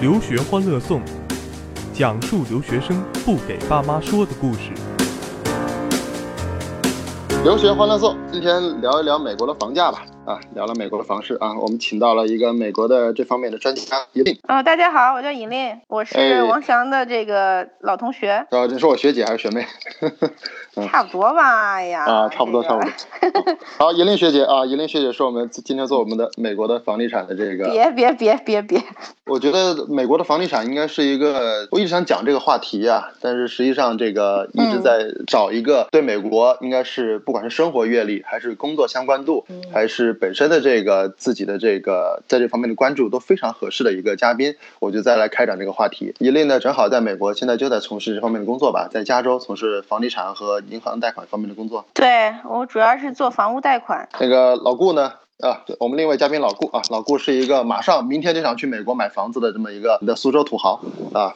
留学欢乐颂，讲述留学生不给爸妈说的故事。留学欢乐颂，今天聊一聊美国的房价吧。啊，聊了美国的房市啊，我们请到了一个美国的这方面的专家尹令。哦，大家好，我叫尹令，我是王翔的这个老同学。啊，你说我学姐还是学妹？差不多吧，哎呀。啊，差不多，差不多。好，尹令学姐啊，尹令学姐是我们今天做我们的美国的房地产的这个。别别别别别！我觉得美国的房地产应该是一个，我一直想讲这个话题啊，但是实际上这个一直在找一个对美国应该是不管是生活阅历，还是工作相关度，还是。本身的这个自己的这个在这方面的关注都非常合适的一个嘉宾，我就再来开展这个话题。一类呢，正好在美国，现在就在从事这方面的工作吧，在加州从事房地产和银行贷款方面的工作。对我主要是做房屋贷款。那个老顾呢？啊，我们另一位嘉宾老顾啊，老顾是一个马上明天就想去美国买房子的这么一个的苏州土豪啊，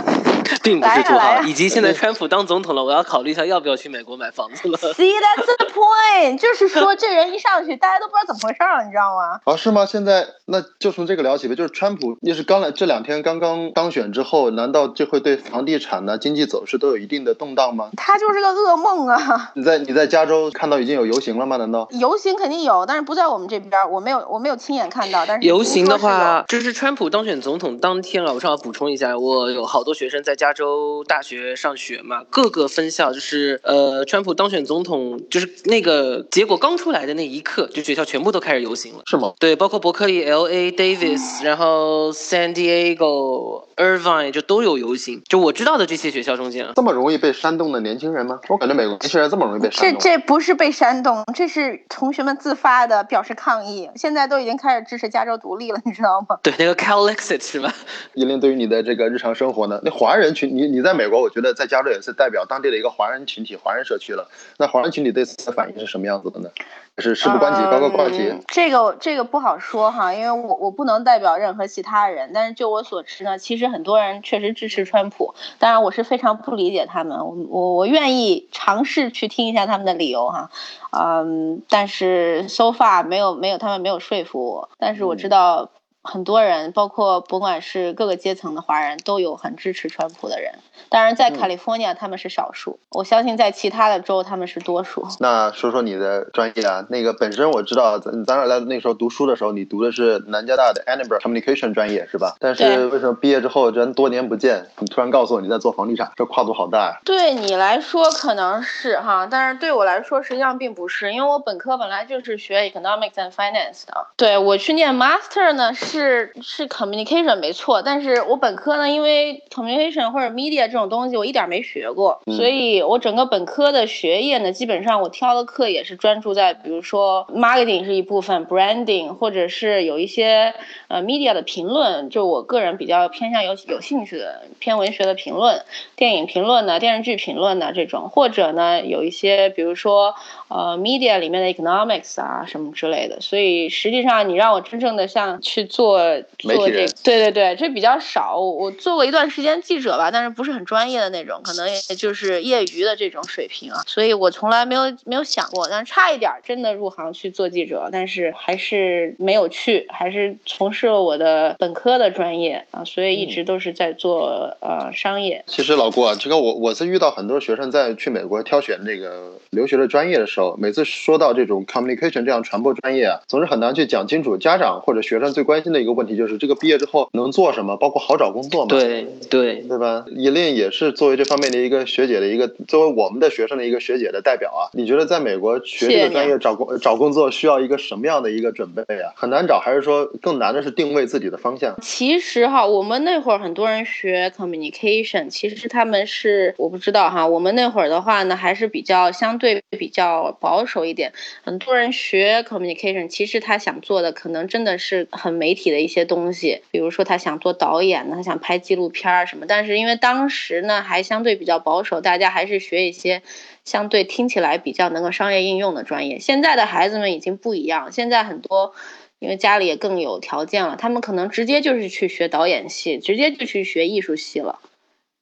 并不是土豪，以及现在川普当总统了，我要考虑一下要不要去美国买房子了。See that's the point，就是说 这人一上去，大家都不知道怎么回事了，你知道吗？啊，是吗？现在那就从这个聊起呗，就是川普也是刚来这两天刚刚当选之后，难道就会对房地产呢、经济走势都有一定的动荡吗？他就是个噩梦啊！你在你在加州看到已经有游行了吗？难道游行肯定有，但是不在。我们这边我没有我没有亲眼看到，但是游行的话，就是川普当选总统当天啊，我正好补充一下，我有好多学生在加州大学上学嘛，各个分校就是呃，川普当选总统就是那个结果刚出来的那一刻，就学校全部都开始游行了，是吗？对，包括伯克利、L A、Davis，然后 San Diego、Irvine 就都有游行，就我知道的这些学校中间，这么容易被煽动的年轻人吗？我感觉美国年轻人这么容易被煽动，这这不是被煽动，这是同学们自发的。表示抗议，现在都已经开始支持加州独立了，你知道吗？对，那个 Calixit 是吧？依琳，对于你的这个日常生活呢？那华人群，你你在美国，我觉得在加州也是代表当地的一个华人群体、华人社区了。那华人群体对此的反应是什么样子的呢？是事不关己高高挂起？这个这个不好说哈，因为我我不能代表任何其他人。但是就我所知呢，其实很多人确实支持川普。当然，我是非常不理解他们。我我我愿意尝试去听一下他们的理由哈。嗯，但是 so far 没有没有他们没有说服我。但是我知道很多人，包括不管是各个阶层的华人都有很支持川普的人。当然，在 California 他们是少数，我相信在其他的州他们是多数。那说说你的专业啊，那个本身我知道，咱咱俩在那时候读书的时候，你读的是南加大的 Annenberg Communication 专业是吧？但是为什么毕业之后人多年不见，你突然告诉我你在做房地产，这跨度好大呀？对你来说可能是哈，但是对我来说实际上并不是，因为我本科本来就是学 Economics and Finance 的。对我去念 Master 呢是是是 Communication 没错，但是我本科呢因为 Communication 或者 Media 这种东西我一点没学过，所以我整个本科的学业呢，基本上我挑的课也是专注在，比如说 marketing 是一部分，branding 或者是有一些呃 media 的评论，就我个人比较偏向有有兴趣的偏文学的评论，电影评论呢，电视剧评论呢这种，或者呢有一些比如说呃 media 里面的 economics 啊什么之类的，所以实际上你让我真正的像去做做这个，对对对，这比较少，我做过一段时间记者吧，但是不是很。专业的那种，可能也就是业余的这种水平啊，所以我从来没有没有想过，但是差一点真的入行去做记者，但是还是没有去，还是从事了我的本科的专业啊，所以一直都是在做呃商业。其实老郭啊，这个我我是遇到很多学生在去美国挑选这个留学的专业的时候，每次说到这种 communication 这样传播专业啊，总是很难去讲清楚。家长或者学生最关心的一个问题就是这个毕业之后能做什么，包括好找工作吗？对对对吧？一令。也是作为这方面的一个学姐的一个，作为我们的学生的一个学姐的代表啊，你觉得在美国学这个专业找工找工作需要一个什么样的一个准备啊？很难找，还是说更难的是定位自己的方向？其实哈，我们那会儿很多人学 communication，其实他们是我不知道哈，我们那会儿的话呢，还是比较相对比较保守一点。很多人学 communication，其实他想做的可能真的是很媒体的一些东西，比如说他想做导演，他想拍纪录片儿什么，但是因为当。时呢还相对比较保守，大家还是学一些相对听起来比较能够商业应用的专业。现在的孩子们已经不一样，现在很多因为家里也更有条件了，他们可能直接就是去学导演系，直接就去学艺术系了。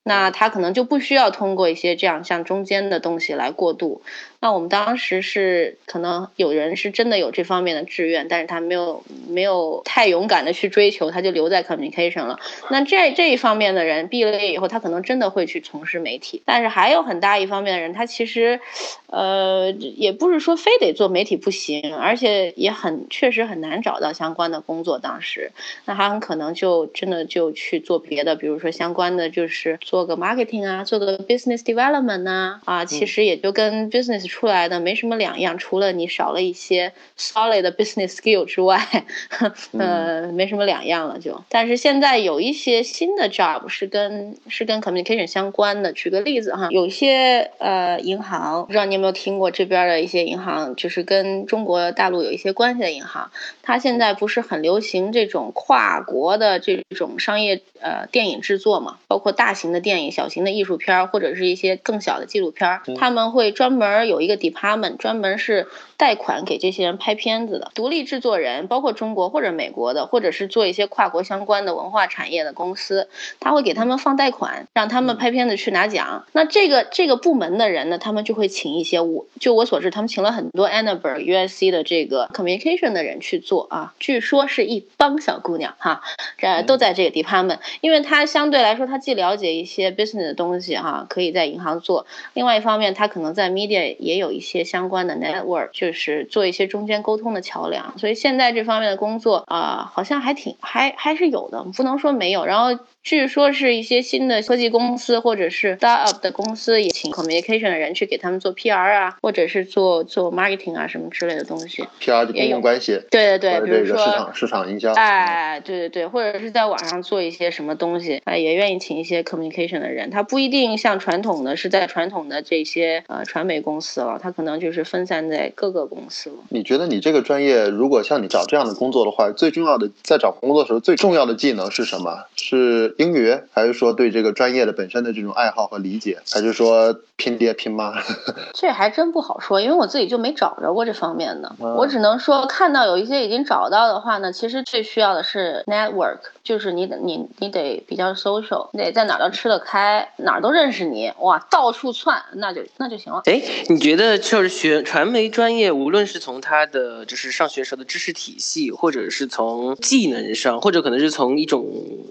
那他可能就不需要通过一些这样像中间的东西来过渡。那我们当时是可能有人是真的有这方面的志愿，但是他没有没有太勇敢的去追求，他就留在 communication 了。那这这一方面的人毕了业以后，他可能真的会去从事媒体。但是还有很大一方面的人，他其实，呃，也不是说非得做媒体不行，而且也很确实很难找到相关的工作。当时，那他很可能就真的就去做别的，比如说相关的就是做个 marketing 啊，做个 business development 呐，啊，其实也就跟 business 出来的没什么两样，除了你少了一些 solid 的 business skill 之外，呃，没什么两样了就。但是现在有一些新的 job 是跟是跟 communication 相关的，举个例子哈，有些呃银行，不知道你有没有听过这边的一些银行，就是跟中国大陆有一些关系的银行，它现在不是很流行这种跨国的这种商业呃电影制作嘛，包括大型的电影、小型的艺术片儿，或者是一些更小的纪录片儿，他们会专门有一个 department 专门是贷款给这些人拍片子的，独立制作人，包括中国或者美国的，或者是做一些跨国相关的文化产业的公司，他会给他们放贷款，让他们拍片子去拿奖。那这个这个部门的人呢，他们就会请一些我就我所知，他们请了很多 Annenberg USC 的这个 communication 的人去做啊，据说是一帮小姑娘哈，这都在这个 department，因为他相对来说，他既了解一些 business 的东西哈，可以在银行做，另外一方面，他可能在 media 也有一些相关的 network，就是做一些中间沟通的桥梁，所以现在这方面的工作啊，好像还挺还还是有的，不能说没有，然后。据说是一些新的科技公司或者是 startup 的公司也请 communication 的人去给他们做 PR 啊，或者是做做 marketing 啊什么之类的东西。PR 就公共关系，对对对，比如说市场市场营销。哎，对对对，或者是在网上做一些什么东西，哎，也愿意请一些 communication 的人。他不一定像传统的是在传统的这些呃传媒公司了，他可能就是分散在各个公司了。你觉得你这个专业，如果像你找这样的工作的话，最重要的在找工作的时候最重要的技能是什么？是英语，还是说对这个专业的本身的这种爱好和理解，还是说拼爹拼妈？这还真不好说，因为我自己就没找着过这方面的。嗯我只能说，看到有一些已经找到的话呢，其实最需要的是 network，就是你得你你得比较 social，你得在哪儿都吃得开，哪儿都认识你，哇，到处窜，那就那就行了。哎，你觉得就是学传媒专业，无论是从他的就是上学时候的知识体系，或者是从技能上，或者可能是从一种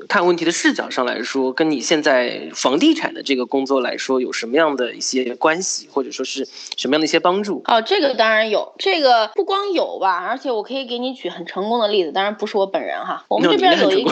看问题的视角上来说，跟你现在房地产的这个工作来说，有什么样的一些关系，或者说是什么样的一些帮助？哦，这个当然有，这个不光有吧，而且我可以给你举很成功的例子，当然不是我本人哈，我们这边有一个，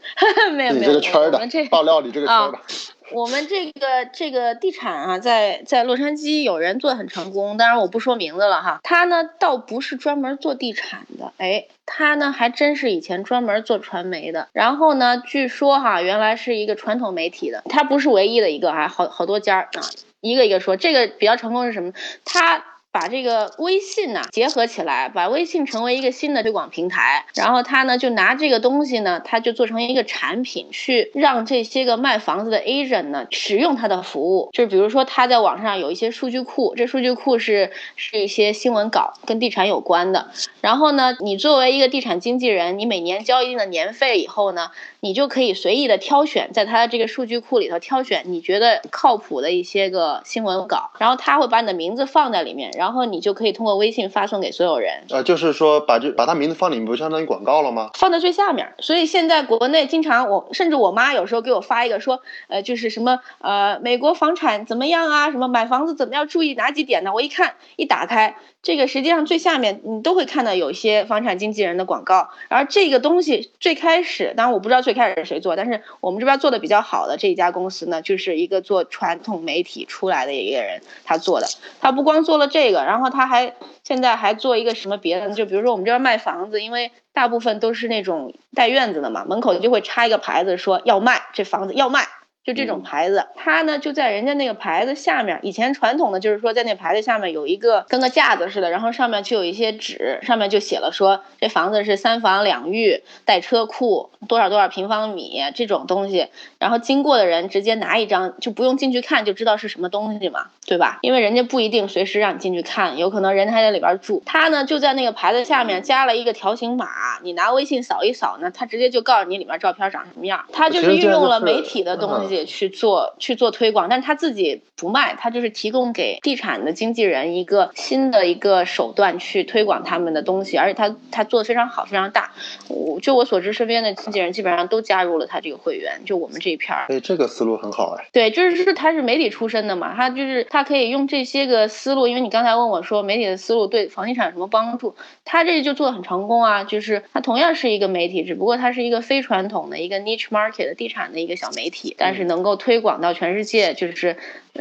没有你没有，这个圈的我们这爆料你这个圈儿的，我们这个这个地产啊，在在洛杉矶有人做的很成功，当然我不说名字了哈。他呢倒不是专门做地产的，哎，他呢还真是以前专门做传媒的。然后呢，据说哈，原来是一个传统媒体的，他不是唯一的一个，啊好好多家儿啊，一个一个说。这个比较成功是什么？他。把这个微信呐、结合起来，把微信成为一个新的推广平台，然后他呢就拿这个东西呢，他就做成一个产品，去让这些个卖房子的 agent 呢使用他的服务。就是比如说他在网上有一些数据库，这数据库是是一些新闻稿跟地产有关的。然后呢，你作为一个地产经纪人，你每年交一定的年费以后呢，你就可以随意的挑选，在他的这个数据库里头挑选你觉得靠谱的一些个新闻稿，然后他会把你的名字放在里面，然后你就可以通过微信发送给所有人。呃，就是说把这把他名字放里面，不相当于广告了吗？放在最下面，所以现在国内经常我甚至我妈有时候给我发一个说，呃，就是什么呃美国房产怎么样啊，什么买房子怎么样注意哪几点呢？我一看一打开，这个实际上最下面你都会看到有一些房产经纪人的广告，而这个东西最开始，当然我不知道最开始谁做，但是我们这边做的比较好的这一家公司呢，就是一个做传统媒体出来的一个人他做的，他不光做了这个，然后他还现在还做一个什么别的？就比如说我们这边卖房子，因为大部分都是那种带院子的嘛，门口就会插一个牌子说要卖，这房子要卖。就这种牌子，它呢就在人家那个牌子下面。以前传统的就是说，在那牌子下面有一个跟个架子似的，然后上面就有一些纸，上面就写了说这房子是三房两浴带车库，多少多少平方米这种东西。然后经过的人直接拿一张，就不用进去看就知道是什么东西嘛，对吧？因为人家不一定随时让你进去看，有可能人还在里边住。他呢就在那个牌子下面加了一个条形码，你拿微信扫一扫呢，他直接就告诉你里面照片长什么样。他就是运用了媒体的东西。己去做去做推广，但是他自己不卖，他就是提供给地产的经纪人一个新的一个手段去推广他们的东西，而且他他做的非常好，非常大。我就我所知，身边的经纪人基本上都加入了他这个会员，就我们这一片儿。哎，这个思路很好哎。对，就是他是媒体出身的嘛，他就是他可以用这些个思路，因为你刚才问我说媒体的思路对房地产有什么帮助，他这就做的很成功啊，就是他同样是一个媒体，只不过他是一个非传统的一个 niche market 的地产的一个小媒体，但是能够推广到全世界，就是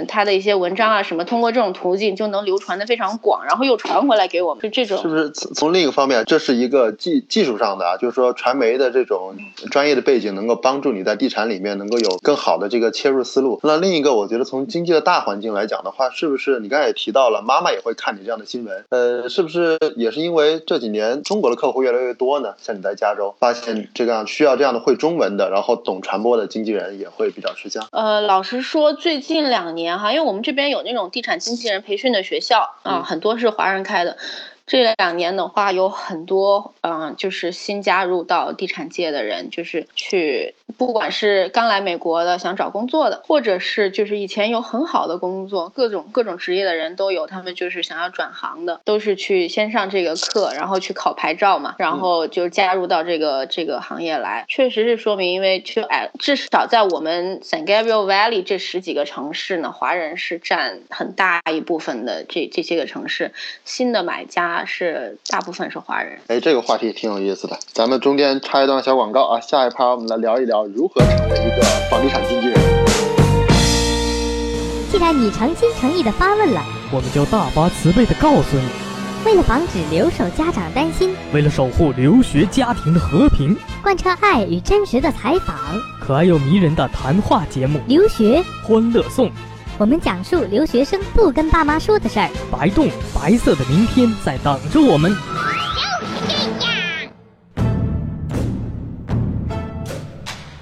他的一些文章啊什么，通过这种途径就能流传的非常广，然后又传回来给我们，就这种是不是从从另一个方面，这是一个技技术上的啊，就是说传媒的这种专业的背景能够帮助你在地产里面能够有更好的这个切入思路。那另一个，我觉得从经济的大环境来讲的话，是不是你刚才也提到了，妈妈也会看你这样的新闻？呃，是不是也是因为这几年中国的客户越来越多呢？像你在加州发现这样需要这样的会中文的，然后懂传播的经纪人也会比较呃，老实说，最近两年哈，因为我们这边有那种地产经纪人培训的学校啊，很多是华人开的。这两年的话，有很多嗯，就是新加入到地产界的人，就是去，不管是刚来美国的想找工作的，或者是就是以前有很好的工作，各种各种职业的人都有，他们就是想要转行的，都是去先上这个课，然后去考牌照嘛，然后就加入到这个这个行业来。确实是说明，因为就哎，至少在我们 San Gabriel Valley 这十几个城市呢，华人是占很大一部分的。这这些个城市，新的买家。是大部分是华人。哎，这个话题挺有意思的。咱们中间插一段小广告啊，下一趴我们来聊一聊如何成为一个房地产经纪人。既然你诚心诚意的发问了，我们就大发慈悲的告诉你：为了防止留守家长担心，为了守护留学家庭的和平，贯彻爱与真实的采访，可爱又迷人的谈话节目《留学欢乐颂》。我们讲述留学生不跟爸妈说的事儿。白洞，白色的明天在等着我们。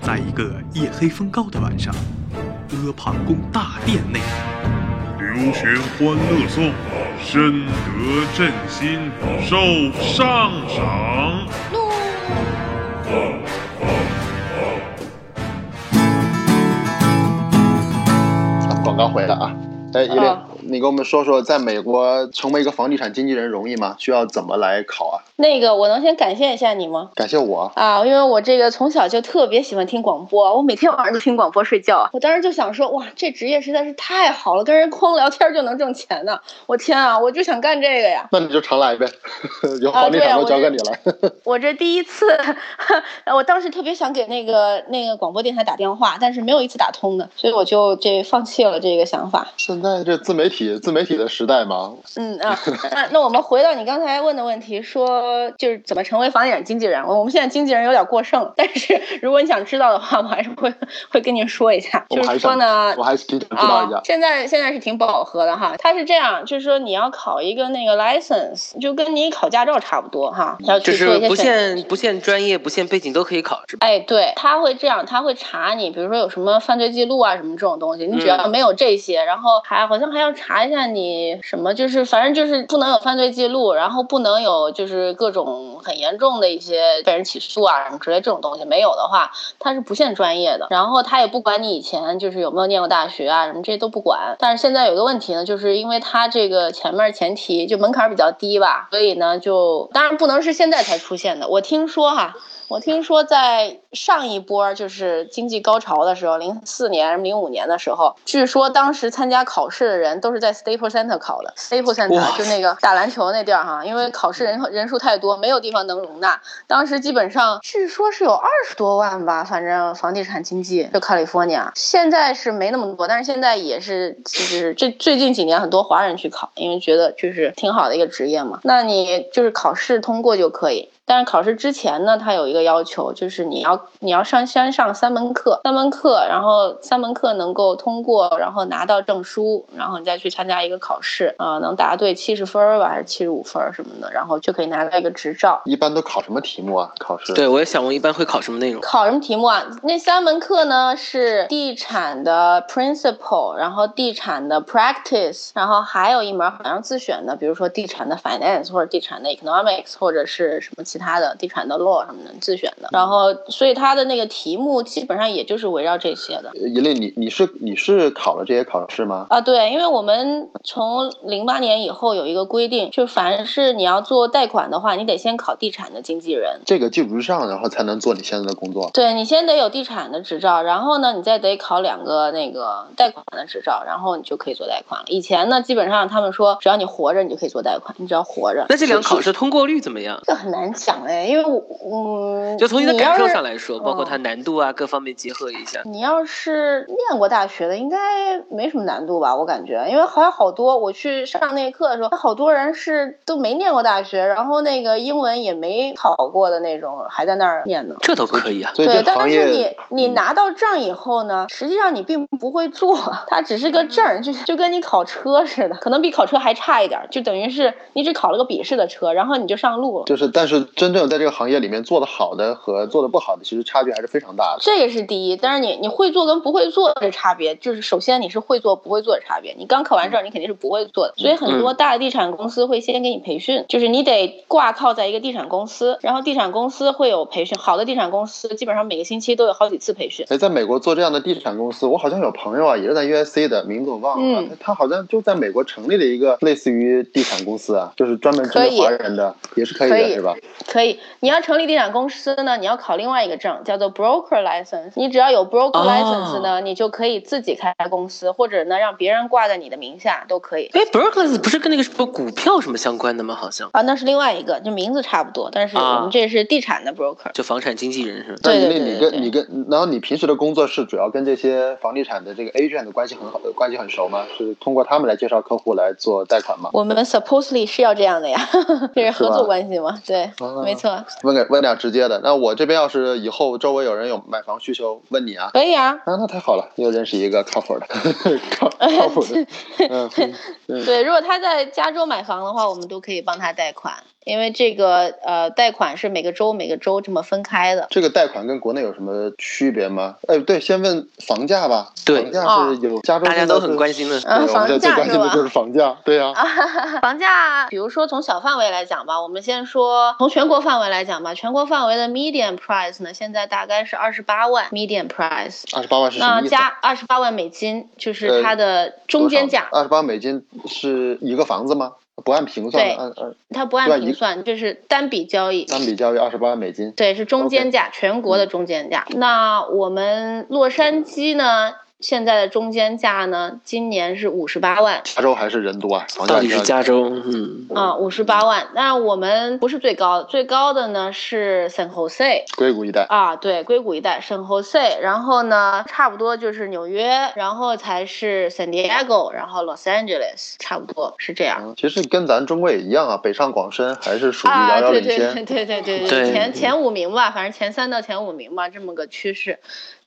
在一个夜黑风高的晚上，阿房宫大殿内，留学欢乐颂，深得朕心，受上赏。广告回来啊！哎，依琳，你给我们说说，在美国成为一个房地产经纪人容易吗？需要怎么来考啊？那个，我能先感谢一下你吗？感谢我啊，因为我这个从小就特别喜欢听广播，我每天晚上都听广播睡觉。我当时就想说，哇，这职业实在是太好了，跟人光聊天就能挣钱呢！我天啊，我就想干这个呀！那你就常来呗，有房地产都交给你了。我这第一次，我当时特别想给那个那个广播电台打电话，但是没有一次打通的，所以我就这放弃了这个想法。现在这自媒体自媒体的时代嘛，嗯啊，那那我们回到你刚才问的问题，说就是怎么成为房地产经纪人？我们现在经纪人有点过剩，但是如果你想知道的话，我还是会会跟您说一下。就是说呢，我还是挺想知道一下。现在现在是挺饱和的哈，它是这样，就是说你要考一个那个 license，就跟你考驾照差不多哈，要就是不限不限专业、不限背景都可以考，是吧？哎，对，他会这样，他会查你，比如说有什么犯罪记录啊什么这种东西，你只要没有这些，然后还好像还要查一下你什么，就是反正就是不能有犯罪记录，然后不能有就是各种很严重的一些被人起诉啊什么之类这种东西，没有的话，他是不限专业的，然后他也不管你以前就是有没有念过大学啊什么这些都不管。但是现在有个问题呢，就是因为他这个前面前提就门槛比较低吧，所以呢就当然不能是现在才出现的。我听说哈。我听说在上一波就是经济高潮的时候，零四年、零五年的时候，据说当时参加考试的人都是在 Staples Center 考的。Staples Center 就那个打篮球那地儿哈，因为考试人人数太太多，没有地方能容纳。当时基本上据说是有二十多万吧，反正房地产经济就 California。现在是没那么多，但是现在也是，就是这最近几年很多华人去考，因为觉得就是挺好的一个职业嘛。那你就是考试通过就可以。但是考试之前呢，它有一个要求，就是你要你要上先上三门课，三门课，然后三门课能够通过，然后拿到证书，然后你再去参加一个考试，啊，能答对七十分吧，还是七十五分什么的，然后就可以拿到一个执照。一般都考什么题目啊？考试？对，我也想问，一般会考什么内容？考什么题目啊？那三门课呢是地产的 principle，然后地产的 practice，然后还有一门好像自选的，比如说地产的 finance 或者地产的 economics 或者是什么其。其他的地产的 law 什么的自选的。然后，所以它的那个题目基本上也就是围绕这些的。一类，你你是你是考了这些考试吗？啊，对，因为我们从零八年以后有一个规定，就凡是你要做贷款的话，你得先考地产的经纪人。这个基础之上，然后才能做你现在的工作。对你先得有地产的执照，然后呢，你再得考两个那个贷款的执照，然后你就可以做贷款了。以前呢，基本上他们说只要你活着，你就可以做贷款，你只要活着。那这两个考试通过率怎么样？这很难讲哎，因为我嗯，就从你的感受上来说，包括它难度啊各方面结合一下。你要是念过大学的，应该没什么难度吧？我感觉，因为好像好多我去上那课的时候，好多人是都没念过大学，然后那个英文也没考过的那种，还在那儿念呢。这都可以啊。对，但是你你拿到证以后呢，实际上你并不会做，它只是个证，就就跟你考车似的，可能比考车还差一点，就等于是你只考了个笔试的车，然后你就上路了。就是，但是真正在这个行业里面做的好的和做的不好的，其实差距还是非常大的。这个是第一，但是你你会做跟不会做的差别，就是首先你是会做不会做的差别。你刚考完证，你肯定是不会做的，所以很多大的地产公司会先给你培训，就是你得挂靠在一个地产公司，然后地产公司会有培训，好的地产公司基本上每个星期都有好几次培训。哎，在美国做这样的地产公司，我好像有朋友啊，也是在 USC 的，名字我忘了，嗯他他好像就在美国成立了一个类似于地产公司啊，就是专门针对华人的，也是可以的，是吧？可以，你要成立地产公司呢，你要考另外一个证，叫做 broker license。你只要有 broker 哦 license 呢，你就可以自己开公司，或者呢让别人挂在你的名下都可以。哎 b e r k l e y 不是跟那个什么股票什么相关的吗？好像啊，那是另外一个，就名字差不多，但是啊我们这是地产的 broker。就房产经纪人是吧？对对对对对你跟你跟，然后你平时的工作是主要跟这些房地产的这个 agent 的关系很好，关系很熟吗？是通过他们来介绍客户来做贷款吗？我们 supposedly 是要这样的呀，这是合作关系嘛？对，啊没错，问个问点直接的，那我这边要是以后周围有人有买房需求，问你啊。可以啊。啊，那太好了，又认识一个靠谱的，靠靠谱的，对，如果他在加州买房的话，我们都可以帮他贷款，因为这个呃贷款是每个州每个州这么分开的。这个贷款跟国内有什么区别吗？哎，对，先问房价吧。对房价哦是有加州大家都很。关心的。嗯房价是吧关心的就是房价，对呀、啊，房价，比如说从小范围来讲吧，我们先说从全国范围来讲吧，全国范围的 median price 呢，现在大概是二十八万 median price，二十八万是什那么意思？加二十八万美金就是呃它的中间价，二十八美金是一个房子吗？不按平算按按它不按平算，就是单笔交易。单笔交易二十八万美金。对，是中间价全国的中间价。那我们洛杉矶呢，现在的中间价呢，今年是五十八万。加州还是人多啊，到底是加州？嗯，啊，五十八万。那我们不是最高的，最高的呢是 San Jose 硅谷一带。啊，对，硅谷一带 San Jose，然后呢，差不多就是纽约，然后才是 San Diego，然后 Los Angeles，差不多是这样。嗯其实跟咱中国也一样啊，北上广深还是属于对对。对对对对前前五名吧，反正前三到前五名吧，这么个趋势。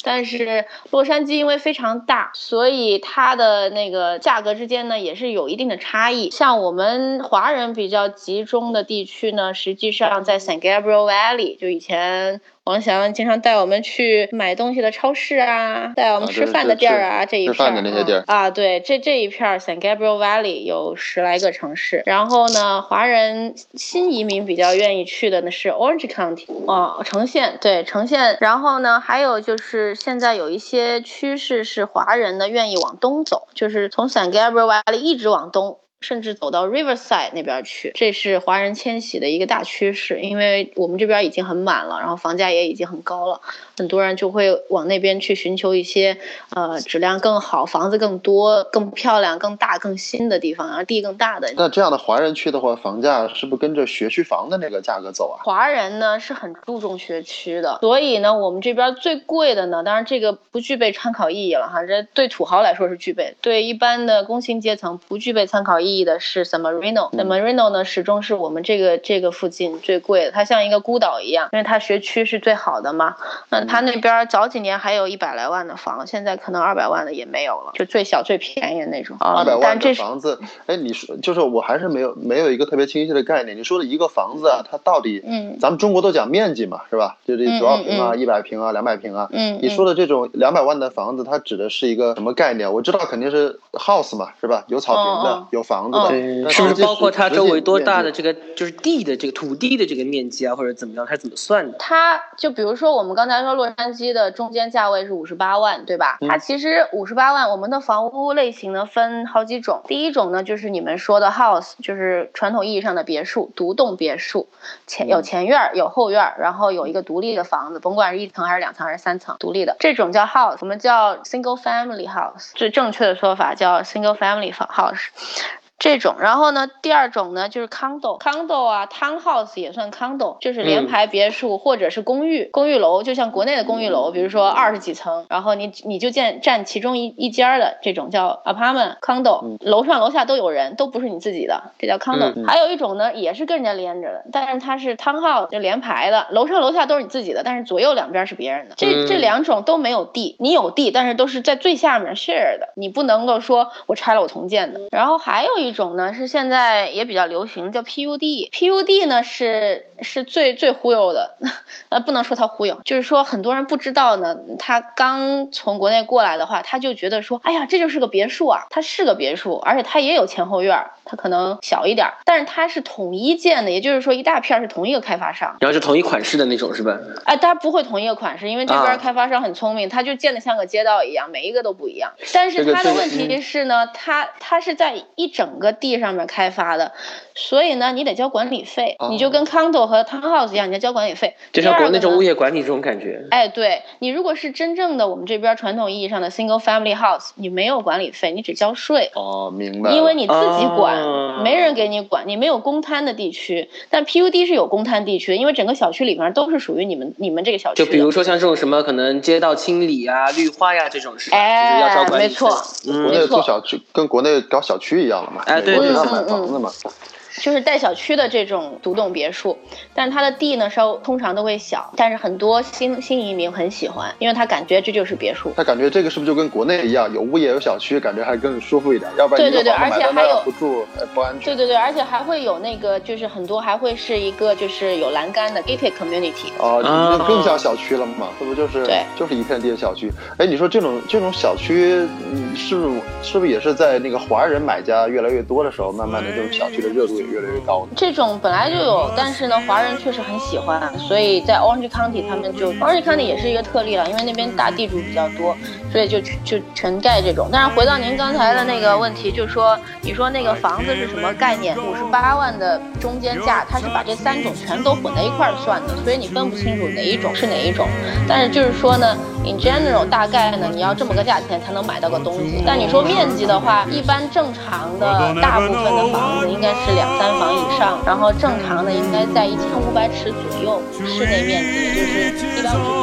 但是洛杉矶因为非常大，所以它的那个价格之间呢也是有一定的差异。像我们华人比较集中的地区呢，实际上在 San Gabriel Valley，就以前王翔经常带我们去买东西的超市啊，带我们吃饭的地儿啊，吃这一吃饭的片儿那些地儿啊啊，对，这这一片儿 San Gabriel Valley 有十来个城市，然后呢，华人新移民比较愿意去的呢是 Orange County 哦，呈现对呈现，然后呢，还有就是现在有一些趋势是华人呢愿意往东走，就是从 San Gabriel Valley 一直往东。甚至走到 Riverside 那边去，这是华人迁徙的一个大趋势。因为我们这边已经很满了，然后房价也已经很高了，很多人就会往那边去寻求一些呃质量更好、房子更多、更漂亮、更大、更新的地方，然后地更大的。那这样的华人区的话，房价是不是跟着学区房的那个价格走啊？华人呢是很注重学区的，所以呢，我们这边最贵的呢，当然这个不具备参考意义了哈，这对土豪来说是具备，对一般的工薪阶层不具备参考意义的是 San Marino。San Marino 呢，始终是我们这个这个附近最贵的，它像一个孤岛一样，因为它学区是最好的嘛。那它那边早几年还有一百来万的房，现在可能二百万的也没有了，就最小最便宜的那种。二百万的房子，哎，你说就是我还是没有没有一个特别清晰的概念。你说的一个房子啊，它到底，嗯咱们中国都讲面积嘛，是吧？就是嗯多少平啊，嗯一百平啊，两百平啊。嗯，你说的这种两百万的房子，它指的是一个什么概念？我知道肯定是 house 嘛，是吧？有草坪的，有房房子的，嗯是不是包括它周围多大的这个就是地的这个土地的这个面积啊，或者怎么样，它是怎么算的？它就比如说我们刚才说洛杉矶的中间价位是五十八万，对吧？嗯它其实五十八万，我们的房屋类型呢分好几种。第一种呢就是你们说的 house，就是传统意义上的别墅，独栋别墅，前有前院儿有后院儿，然后有一个独立的房子，甭管是一层还是两层还是三层，独立的这种叫 house，我们叫 single family house，最正确的说法叫 single family house。这种，然后呢，第二种呢就是 condo，condo 啊，townhouse 也算 condo，就是联排别墅、或者是公寓，公寓楼，就像国内的公寓楼，比如说二十几层，然后你你就建占其中一一间儿的这种叫 apartment condo，、楼上楼下都有人，都不是你自己的，这叫 condo、嗯还有一种呢，也是跟人家连着的，但是它是 townhouse，就连排的，楼上楼下都是你自己的，但是左右两边是别人的。这、嗯。这两种都没有地，你有地，但是都是在最下面 share 的，你不能够说我拆了我重建的。然后还有一一种呢，是现在也比较流行，叫 PUD。PUD 呢是是最最忽悠的，呃，不能说他忽悠，就是说很多人不知道呢，他刚从国内过来的话，他就觉得说，哎呀，这就是个别墅啊，它是个别墅，而且它也有前后院儿，它可能小一点儿，但是它是统一建的，也就是说一大片儿是同一个开发商。然后是同一款式的那种是吧？哎，它不会同一个款式，因为这边啊开发商很聪明，他就建的像个街道一样，每一个都不一样。但是这个这个它的问题是呢，它它是在一整个地上面开发的，所以呢，你得交管理费，哦你就跟 condo 和 townhouse 一样，你要交管理费。就像国内这种物业。管理这种感觉。哎，对你如果是真正的我们这边传统意义上的 single family house，你没有管理费，你只交税。哦，明白。因为你自己管，哦没人给你管，你没有公摊的地区。但 PUD 是有公摊地区的，因为整个小区里面都是属于你们你们这个小区。就比如说像这种什么可能街道清理啊、绿化呀、这种是吧？就是要交哎，管理费没错，国嗯，内做小区跟国内搞小区一样了嘛？哎对要买嗯房子嘛。就是带小区的这种独栋别墅，但是它的地呢稍通常都会小，但是很多新新移民很喜欢，因为他感觉这就是别墅。他感觉这个是不是就跟国内一样，有物业有小区，感觉还更舒服一点？要不然对对对而且还有不住，哎，不安全。对对对，而且还会有那个，就是很多还会是一个就是有栏杆的 gated community。哦，啊那更像小区了嘛？这不就是对就是一片地的小区？哎，你说这种这种小区，嗯，是不是是不是也是在那个华人买家越来越多的时候，慢慢的这种小区的热度也越来越高？这种本来就有，但是呢，华人确实很喜欢，所以在 Orange County 他们就 Orange County 也是一个特例了，因为那边大地主比较多，所以就就全盖这种。但是回到您刚才的那个问题，就是说你说那个房子是什么概念？五十八万的中间价，它是把这三种全都混在一块儿算的，所以你分不清楚哪一种是哪一种。但是就是说呢，in general 大概呢，你要这么个价钱才能买到个东西。但你说面积的话，一般正常的大部分的房子应该是两三房以上，然后正常的应该在一千五百尺左右，室内面积也就是一般五十。